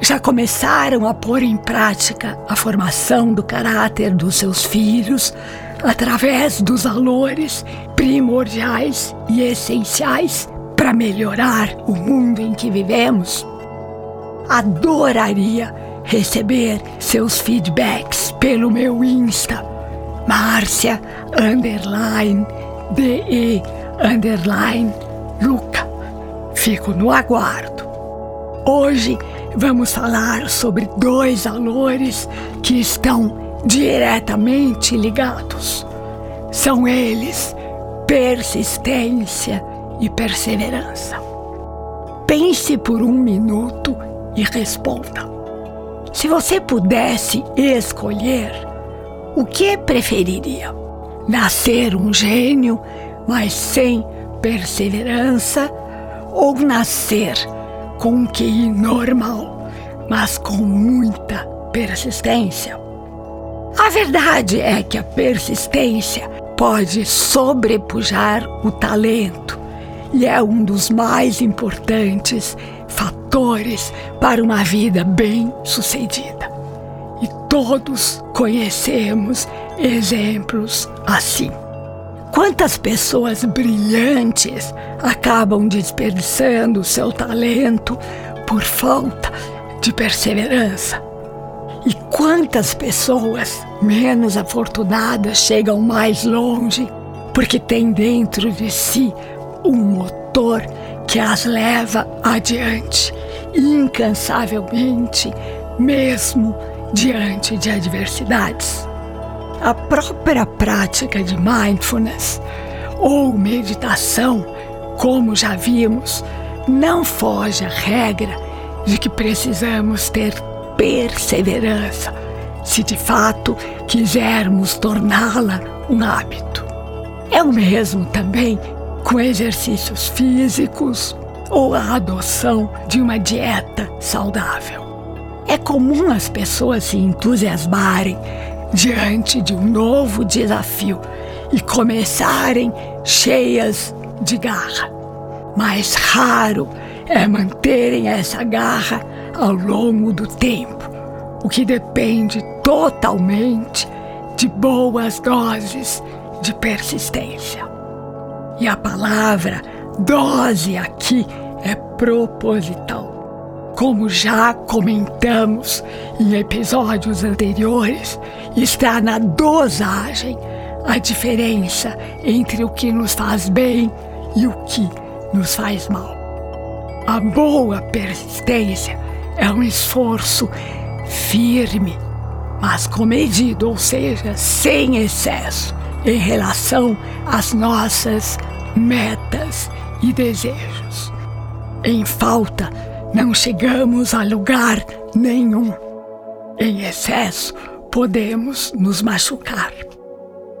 Já começaram a pôr em prática a formação do caráter dos seus filhos através dos valores primordiais e essenciais para melhorar o mundo em que vivemos? Adoraria receber seus feedbacks pelo meu Insta, Márcia underline DE underline Luca. Fico no aguardo. Hoje vamos falar sobre dois valores que estão diretamente ligados. São eles persistência e perseverança. Pense por um minuto e responda. Se você pudesse escolher, o que preferiria? Nascer um gênio, mas sem perseverança, ou nascer com um QI normal, mas com muita persistência. A verdade é que a persistência pode sobrepujar o talento e é um dos mais importantes fatores para uma vida bem-sucedida. E todos conhecemos exemplos assim. Quantas pessoas brilhantes acabam desperdiçando seu talento por falta de perseverança? E quantas pessoas menos afortunadas chegam mais longe porque têm dentro de si um motor que as leva adiante incansavelmente, mesmo diante de adversidades? A própria prática de mindfulness ou meditação, como já vimos, não foge à regra de que precisamos ter perseverança se de fato quisermos torná-la um hábito. É o mesmo também com exercícios físicos ou a adoção de uma dieta saudável. É comum as pessoas se entusiasmarem diante de um novo desafio e começarem cheias de garra. Mais raro é manterem essa garra ao longo do tempo, o que depende totalmente de boas doses de persistência. E a palavra dose aqui é proposital. Como já comentamos em episódios anteriores, está na dosagem a diferença entre o que nos faz bem e o que nos faz mal. A boa persistência é um esforço firme, mas comedido, ou seja, sem excesso, em relação às nossas metas e desejos. Em falta não chegamos a lugar nenhum. Em excesso, podemos nos machucar.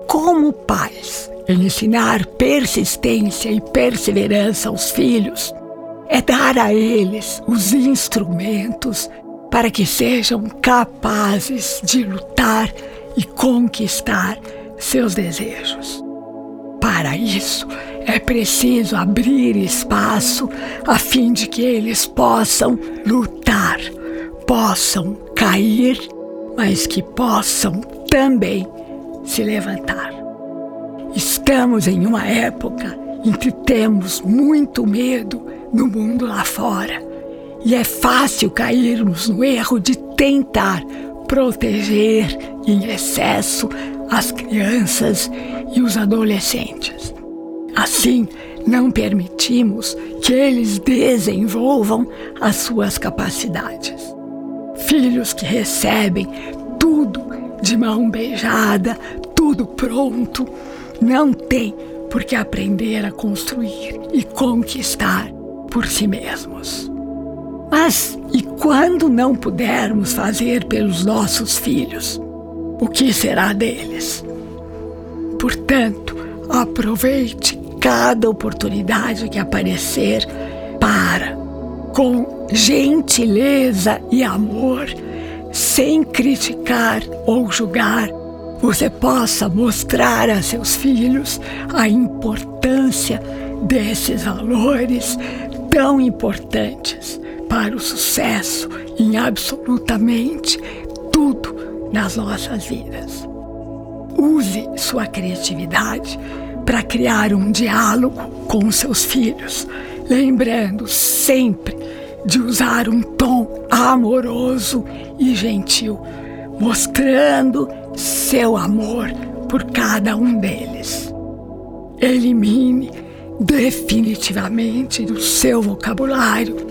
Como pais, ensinar persistência e perseverança aos filhos é dar a eles os instrumentos para que sejam capazes de lutar e conquistar seus desejos. Para isso, é preciso abrir espaço a fim de que eles possam lutar, possam cair, mas que possam também se levantar. Estamos em uma época em que temos muito medo no mundo lá fora. E é fácil cairmos no erro de tentar proteger em excesso as crianças e os adolescentes. Assim, não permitimos que eles desenvolvam as suas capacidades. Filhos que recebem tudo de mão beijada, tudo pronto, não têm por que aprender a construir e conquistar por si mesmos. Mas e quando não pudermos fazer pelos nossos filhos? O que será deles? Portanto, aproveite cada oportunidade que aparecer para, com gentileza e amor, sem criticar ou julgar, você possa mostrar a seus filhos a importância desses valores tão importantes para o sucesso em absolutamente tudo nas nossas vidas. Use sua criatividade para criar um diálogo com seus filhos, lembrando sempre de usar um tom amoroso e gentil, mostrando seu amor por cada um deles. Elimine definitivamente do seu vocabulário,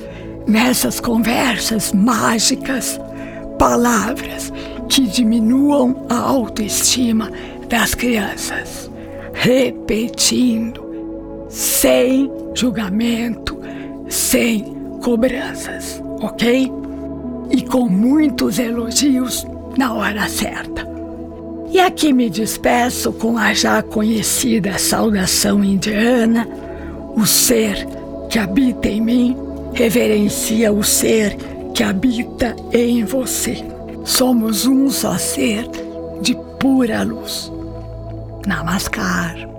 nessas conversas mágicas, palavras que diminuam a autoestima das crianças, repetindo, sem julgamento, sem cobranças, ok? E com muitos elogios na hora certa. E aqui me despeço com a já conhecida saudação indiana: o ser que habita em mim reverencia o ser que habita em você. Somos um só ser de pura luz. নমস্কার।